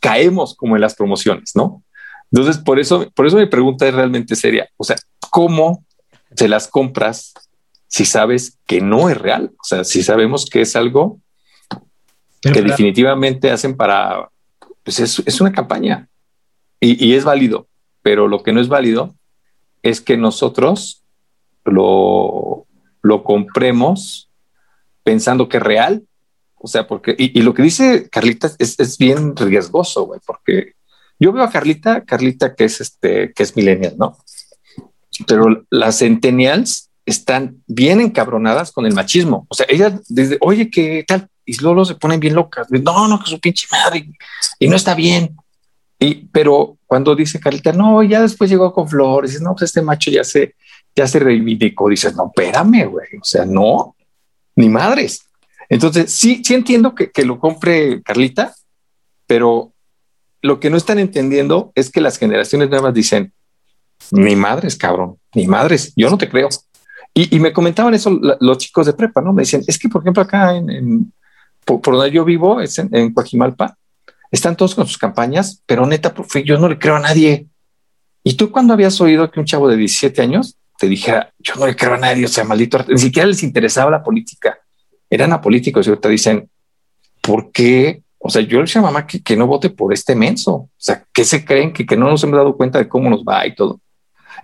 caemos como en las promociones, ¿no? Entonces, por eso, por eso mi pregunta es realmente seria. O sea, ¿cómo se las compras si sabes que no es real? O sea, si sabemos que es algo que definitivamente hacen para, pues es, una campaña y, es válido, pero lo que no es válido es que nosotros lo, lo compremos pensando que es real. O sea, porque, y, lo que dice Carlita es, es bien riesgoso, güey, porque yo veo a Carlita, Carlita que es este, que es millennial, ¿no? Pero las centennials están bien encabronadas con el machismo. O sea, ellas desde, oye, ¿qué tal? Y luego se ponen bien locas. No, no, que su pinche madre. Y no está bien. Y, pero cuando dice Carlita, no, ya después llegó con flores, no, pues este macho ya se, ya se reivindicó. Dices, no, espérame, güey. O sea, no, ni madres. Entonces, sí, sí entiendo que, que lo compre Carlita, pero lo que no están entendiendo es que las generaciones nuevas dicen, ni madres, cabrón, ni madres, yo no te creo. Y, me comentaban eso los chicos de prepa, ¿no? Me decían, es que, por ejemplo, acá en, por, donde yo vivo, es en, en Coajimalpa, están todos con sus campañas, pero neta, yo no le creo a nadie. ¿Y tú cuando habías oído que un chavo de 17 años te dijera, yo no le creo a nadie, o sea, maldito, ni siquiera les interesaba la política, eran apolíticos y ahorita dicen, ¿por qué o sea, yo le decía a mamá que, que, no vote por este menso. O sea, que se creen que, que no nos hemos dado cuenta de cómo nos va y todo.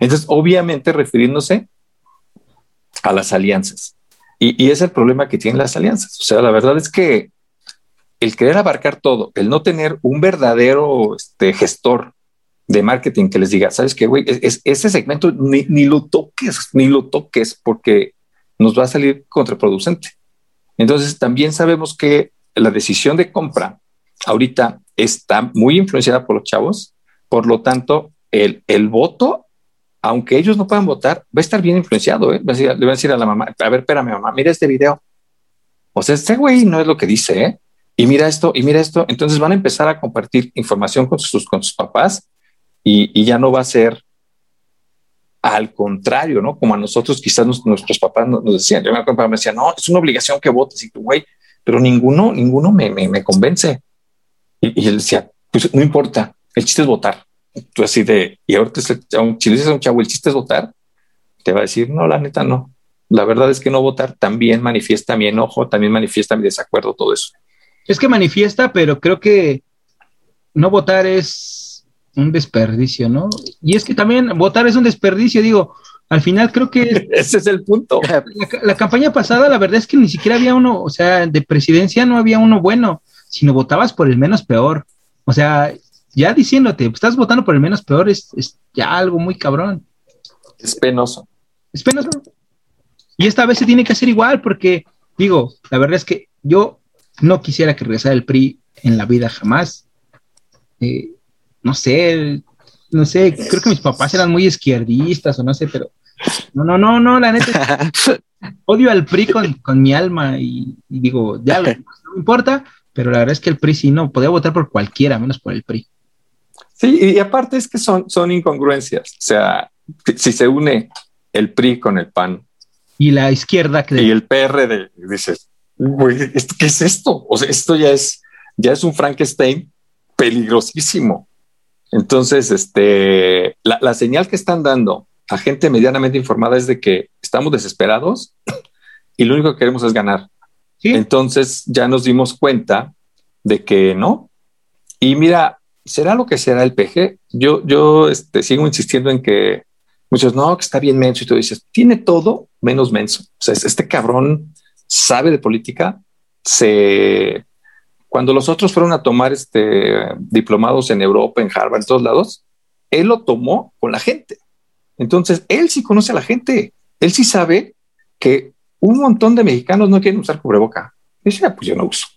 Entonces, obviamente, refiriéndose a las alianzas. Y, y, es el problema que tienen las alianzas. O sea, la verdad es que el querer abarcar todo, el no tener un verdadero este, gestor de marketing que les diga, sabes qué, güey, es, ese segmento ni, ni, lo toques, ni lo toques porque nos va a salir contraproducente. Entonces, también sabemos que la decisión de compra ahorita está muy influenciada por los chavos, por lo tanto, el, el voto, aunque ellos no puedan votar, va a estar bien influenciado. ¿eh? le va a decir a la mamá, a ver, espérame, mamá, mira este video. O sea, este güey no es lo que dice, ¿eh? Y mira esto, y mira esto. Entonces van a empezar a compartir información con sus, con sus papás y, y ya no va a ser al contrario, ¿no? Como a nosotros quizás nuestros papás nos, decían, yo me acuerdo, me decían, no, es una obligación que votes y tu güey, pero ninguno, ninguno me, me, convence. Y, él decía, pues no importa, el chiste es votar. Tú así de, y ahorita si le dices a un chavo, el chiste es votar, te va a decir, no, la neta no. La verdad es que no votar también manifiesta mi enojo, también manifiesta mi desacuerdo, todo eso. Es que manifiesta, pero creo que no votar es un desperdicio, ¿no? Y es que también votar es un desperdicio, digo, al final creo que... Ese es el punto. La, campaña pasada, la verdad es que ni siquiera había uno, o sea, de presidencia no había uno bueno, sino votabas por el menos peor. O sea, ya diciéndote, estás votando por el menos peor es, ya algo muy cabrón. Es penoso. Es penoso. Y esta vez se tiene que hacer igual porque, digo, la verdad es que yo no quisiera que regresara el PRI en la vida jamás. Eh, no sé, no sé, creo que mis papás eran muy izquierdistas o no sé, pero no, no, no, no, la neta. odio al PRI con, mi alma y, digo, ya no me importa, pero la verdad es que el PRI sí no, podía votar por cualquiera, menos por el PRI. Sí, y aparte es que son, son incongruencias. O sea, si se une el PRI con el PAN. Y la izquierda que... Y el PRD, dices, ¿qué es esto? O sea, esto ya es, ya es un Frankenstein peligrosísimo. Entonces, este, la, la señal que están dando a gente medianamente informada es de que estamos desesperados y lo único que queremos es ganar. Entonces ya nos dimos cuenta de que no. Y mira, será lo que será el PG. Yo, yo este, sigo insistiendo en que muchos no, que está bien menso y tú dices, tiene todo menos menso. O sea, este cabrón sabe de política, se cuando los otros fueron a tomar este diplomados en Europa, en Harvard, en todos lados, él lo tomó con la gente. Entonces, él sí conoce a la gente. Él sí sabe que un montón de mexicanos no quieren usar cubreboca. Dice, ah, pues yo no uso.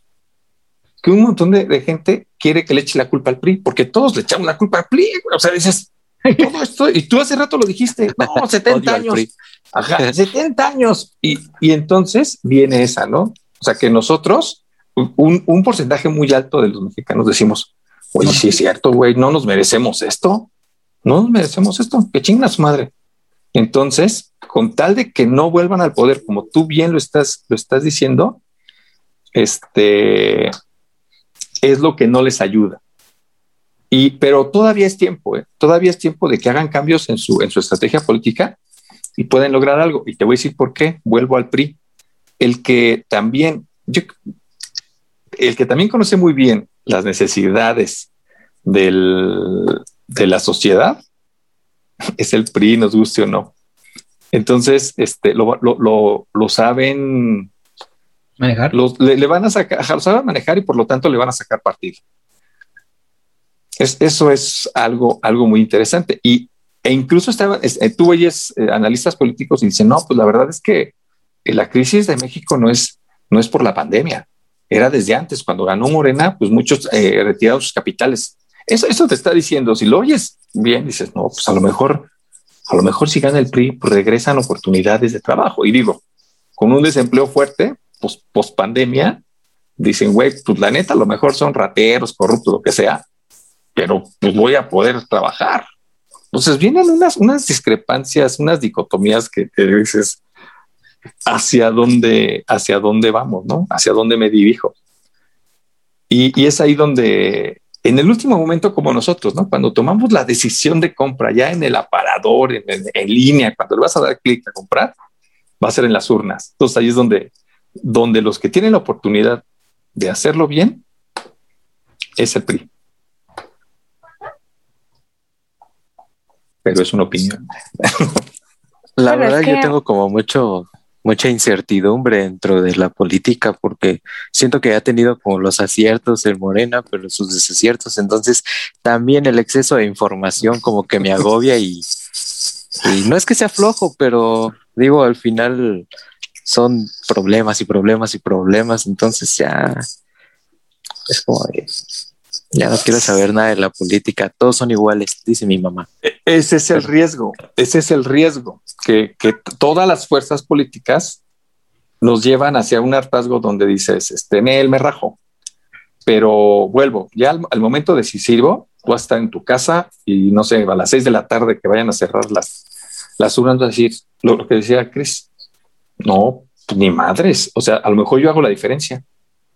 Que un montón de, gente quiere que le eche la culpa al PRI, porque todos le echamos la culpa al PRI. O sea, dices, todo esto, y tú hace rato lo dijiste, no, 70 años. Ajá, 70 años. Y, y entonces viene esa, ¿no? O sea, que nosotros, un, un porcentaje muy alto de los mexicanos decimos, oye, sí es cierto, güey, no nos merecemos esto. No nos merecemos esto. Que chinga su madre. Entonces, con tal de que no vuelvan al poder, como tú bien lo estás, lo estás diciendo, este es lo que no les ayuda. Y, pero todavía es tiempo, ¿eh? todavía es tiempo de que hagan cambios en su, en su estrategia política y pueden lograr algo. Y te voy a decir por qué. Vuelvo al PRI. El que también, el que también conoce muy bien las necesidades del, de la sociedad es el PRI, nos guste o no. Entonces, este, lo, lo, lo, saben manejar. le, van a sacar, saben manejar y por lo tanto le van a sacar partido. Es, eso es algo, algo muy interesante. Y, e incluso estaba, eh, tú oyes eh, analistas políticos y dicen, no, pues la verdad es que eh, la crisis de México no es, no es por la pandemia, era desde antes, cuando ganó Morena, pues muchos retiraron sus capitales eso, eso te está diciendo, si lo oyes bien, dices, no, pues a lo mejor, a lo mejor si gana el PRI, pues regresan oportunidades de trabajo. Y digo, con un desempleo fuerte, post pandemia, dicen, güey, pues la neta, a lo mejor son rateros, corruptos, lo que sea, pero pues voy a poder trabajar. Entonces vienen unas, unas discrepancias, unas dicotomías que te dices hacia dónde, hacia dónde vamos, ¿no? Hacia dónde me dirijo. Y, y es ahí donde en el último momento como nosotros, ¿no? Cuando tomamos la decisión de compra ya en el aparador, en, línea, cuando le vas a dar clic a comprar, va a ser en las urnas. Entonces ahí es donde, donde los que tienen la oportunidad de hacerlo bien es el PRI. Pero es una opinión. La verdad, yo tengo como mucho, mucha incertidumbre dentro de la política porque siento que ha tenido como los aciertos el Morena, pero sus desaciertos. Entonces también el exceso de información como que me agobia y, no es que sea flojo, pero digo, al final son problemas y problemas y problemas. Entonces ya es como... Ya no quiero saber nada de la política, todos son iguales, dice mi mamá. E, ese es el riesgo, ese es el riesgo, que, todas las fuerzas políticas nos llevan hacia un hartazgo donde dices, este, él me rajo, pero vuelvo, ya al, momento decisivo, tú vas a estar en tu casa y no sé, a las seis de la tarde que vayan a cerrar las, las urnas, a decir lo, que decía Chris, no, pues ni madres, o sea, a lo mejor yo hago la diferencia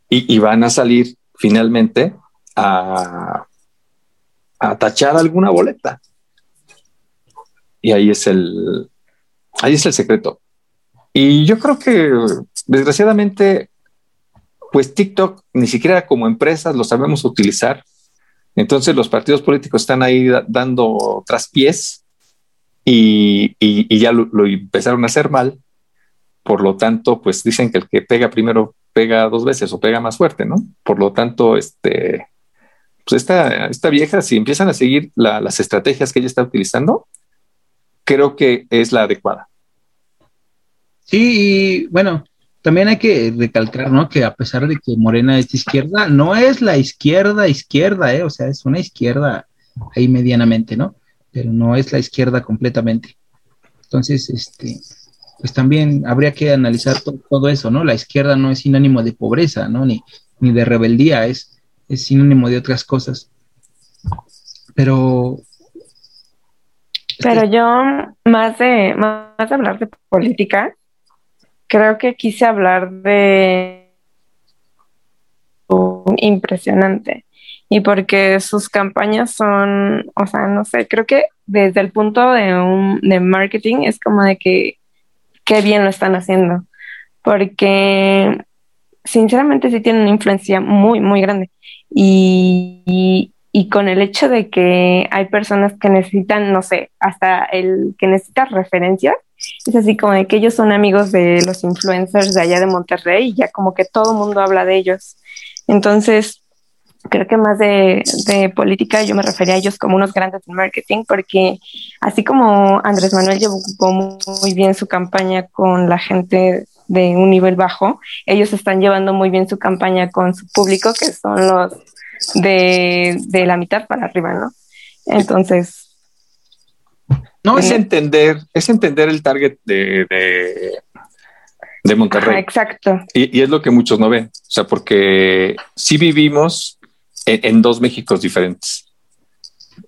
y, van a salir finalmente a, tachar alguna boleta. Y ahí es el, ahí es el secreto. Y yo creo que desgraciadamente, pues TikTok ni siquiera como empresas lo sabemos utilizar. Entonces los partidos políticos están ahí dando traspiés y, y, ya lo, empezaron a hacer mal. Por lo tanto, pues dicen que el que pega primero pega dos veces o pega más fuerte, ¿no? Por lo tanto, este, pues esta, esta vieja, si empiezan a seguir las estrategias que ella está utilizando, creo que es la adecuada. Sí, y bueno, también hay que recalcar, ¿no? Que a pesar de que Morena es izquierda, no es la izquierda izquierda, ¿eh? O sea, es una izquierda ahí medianamente, ¿no? Pero no es la izquierda completamente. Entonces, este, pues también habría que analizar todo eso, ¿no? La izquierda no es sinónimo de pobreza, ¿no? Ni, ni de rebeldía, es es sinónimo de otras cosas. Pero. Pero yo, más de, más de hablar de política, creo que quise hablar de impresionante. Y porque sus campañas son, o sea, no sé, creo que desde el punto de, un, de marketing es como de que qué bien lo están haciendo. Porque sinceramente sí tienen una influencia muy, muy grande. Y, y con el hecho de que hay personas que necesitan, no sé, hasta el que necesita referencias, es así como de que ellos son amigos de los influencers de allá de Monterrey y ya como que todo el mundo habla de ellos. Entonces, creo que más de, de, política yo me refería a ellos como unos grandes en marketing, porque así como Andrés Manuel llevó muy bien su campaña con la gente de un nivel bajo, ellos están llevando muy bien su campaña con su público, que son los de, de la mitad para arriba, ¿no? Entonces... No, es entender, es entender el target de, de, de Monterrey. exacto. Y, y, es lo que muchos no ven. O sea, porque sí vivimos en, en, dos Méxicos diferentes.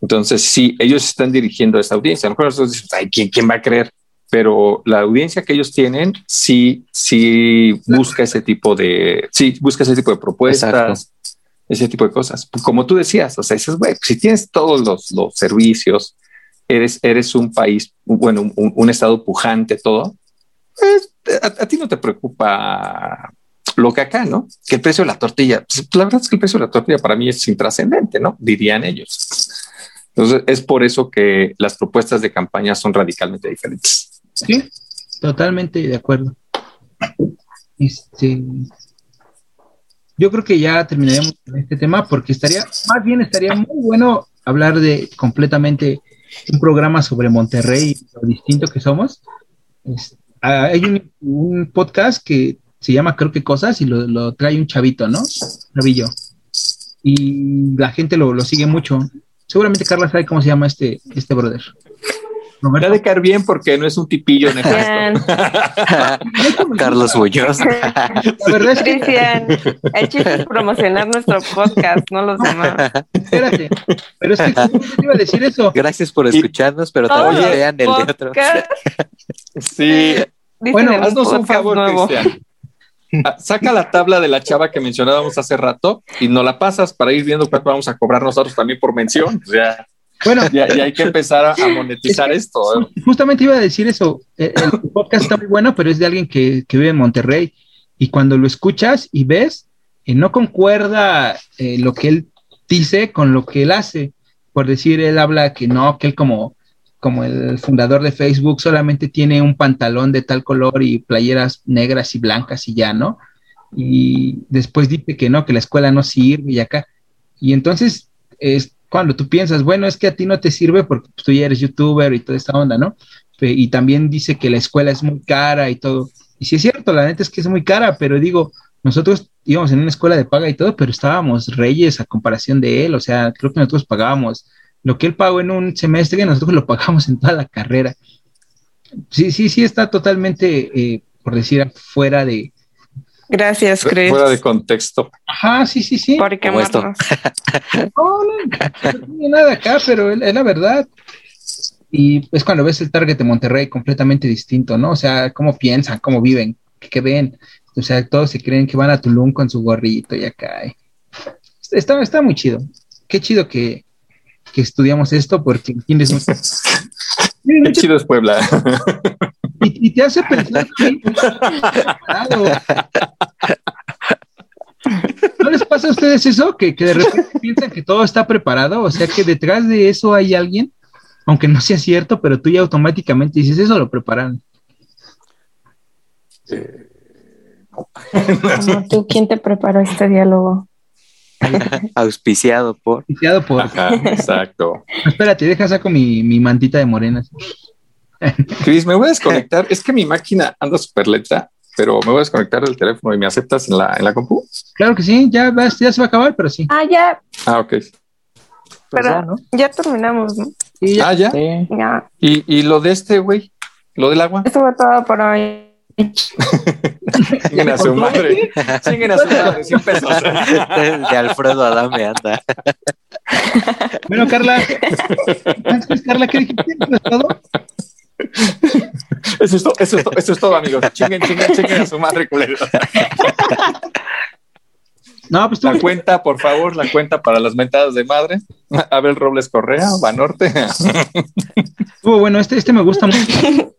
Entonces, sí, ellos están dirigiendo a esa audiencia. A lo mejor nosotros decimos, ay, ¿quién, ¿quién va a creer? Pero la audiencia que ellos tienen sí, sí busca ese tipo de, sí, busca ese tipo de propuestas. Exacto ese tipo de cosas. Como tú decías, o sea, dices, güey, si tienes todos los, los, servicios, eres, eres un país, bueno, un, un estado pujante, todo, pues, a, a, ti no te preocupa lo que acá, ¿no? Que el precio de la tortilla, pues, la verdad es que el precio de la tortilla para mí es intrascendente, ¿no? Dirían ellos. Entonces, es por eso que las propuestas de campaña son radicalmente diferentes. Sí, totalmente de acuerdo. Este, yo creo que ya terminaríamos con este tema porque estaría, más bien estaría muy bueno hablar de completamente un programa sobre Monterrey lo distinto que somos. Es, hay un, un, podcast que se llama Creo que Cosas y lo, lo trae un chavito, ¿no? Chavillo. Y la gente lo, lo, sigue mucho. Seguramente Carla sabe cómo se llama este, este brother. Roberto. de caer bien porque no es un tipillo nefasto. Carlos Muñoz. La verdad es que... Cristian, el chiste es promocionar nuestro podcast, no los demás. Espérate, pero es que te iba a decir eso. Gracias por escucharnos, pero también vean el de otro. Sí. Bueno, haznos un favor, nuevo. Cristian. Saca la tabla de la chava que mencionábamos hace rato y nos la pasas para ir viendo cuánto vamos a cobrar nosotros también por mención. O sea, bueno, ya, ya, hay que empezar a, a monetizar es esto. ¿eh? Justamente iba a decir eso. El, el, podcast está muy bueno, pero es de alguien que, que, vive en Monterrey. Y cuando lo escuchas y ves, eh, no concuerda eh, lo que él dice con lo que él hace. Por decir, él habla que no, que él como, como el fundador de Facebook solamente tiene un pantalón de tal color y playeras negras y blancas y ya, ¿no? Y después dice que no, que la escuela no sirve y acá. Y entonces, es, cuando tú piensas, bueno, es que a ti no te sirve porque tú ya eres youtuber y toda esta onda, ¿no? Y también dice que la escuela es muy cara y todo. Y sí es cierto, la neta es que es muy cara, pero digo, nosotros íbamos en una escuela de paga y todo, pero estábamos reyes a comparación de él, o sea, creo que nosotros pagábamos lo que él pagó en un semestre, nosotros lo pagamos en toda la carrera. Sí, sí, sí está totalmente, eh, por decir, fuera de, Gracias, Chris. Fuera de contexto. Ajá, sí, sí, sí. ¿Por qué esto? No, no, no tiene nada acá, pero es, la verdad. Y es cuando ves el target de Monterrey completamente distinto, ¿no? O sea, cómo piensan, cómo viven, qué, qué ven. O sea, todos se creen que van a Tulum con su gorrito y acá. Está, está muy chido. Qué chido que, que estudiamos esto porque tienes un... Qué chido es Puebla. Y, y, te hace pensar que ¿No les pasa a ustedes eso? Que, que de repente piensan que todo está preparado, o sea que detrás de eso hay alguien, aunque no sea cierto, pero tú ya automáticamente dices, eso lo preparan. Eh, no. ¿Tú quién te preparó este diálogo? Auspiciado por. Auspiciado por. Ajá, exacto. Espérate, deja saco mi, mi mantita de morenas. Cris, me voy a desconectar. Es que mi máquina anda súper lenta, pero me voy a desconectar del teléfono y me aceptas en la, en la compu. Claro que sí, ya, ya se va a acabar, pero sí. Ah, ya. Ah, ok. Pero ya, ¿no? ya terminamos, ¿no? Ya. Ah, ya. Sí. ya. ¿Y, ¿Y lo de este, güey? ¿Lo del agua? Eso fue todo por hoy. Chinguen a su madre. Chinguen a su madre, 100 pesos. De Alfredo Adame anda. Bueno, Carla. Carla, ¿qué dijiste? todo? Eso es, todo, eso, es todo, eso es todo, amigos. Chinguen, chinguen, chinguen a su madre, culero. No, pues tú... La cuenta, por favor, la cuenta para las mentadas de madre. Abel Robles Correa, Banorte. Estuvo bueno, este, este me gusta mucho.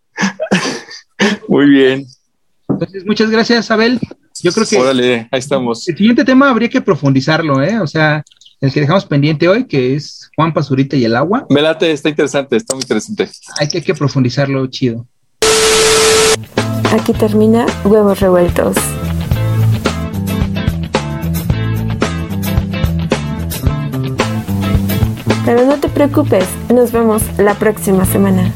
Muy bien. Entonces, muchas gracias, Abel. Yo creo que. Órale, ahí estamos. El siguiente tema habría que profundizarlo, ¿eh? O sea, el que dejamos pendiente hoy, que es Juan Pazurita y el agua. Me late, está interesante, está muy interesante. Hay que, hay que profundizarlo chido. Aquí termina Huevos Revueltos. Pero no te preocupes, nos vemos la próxima semana.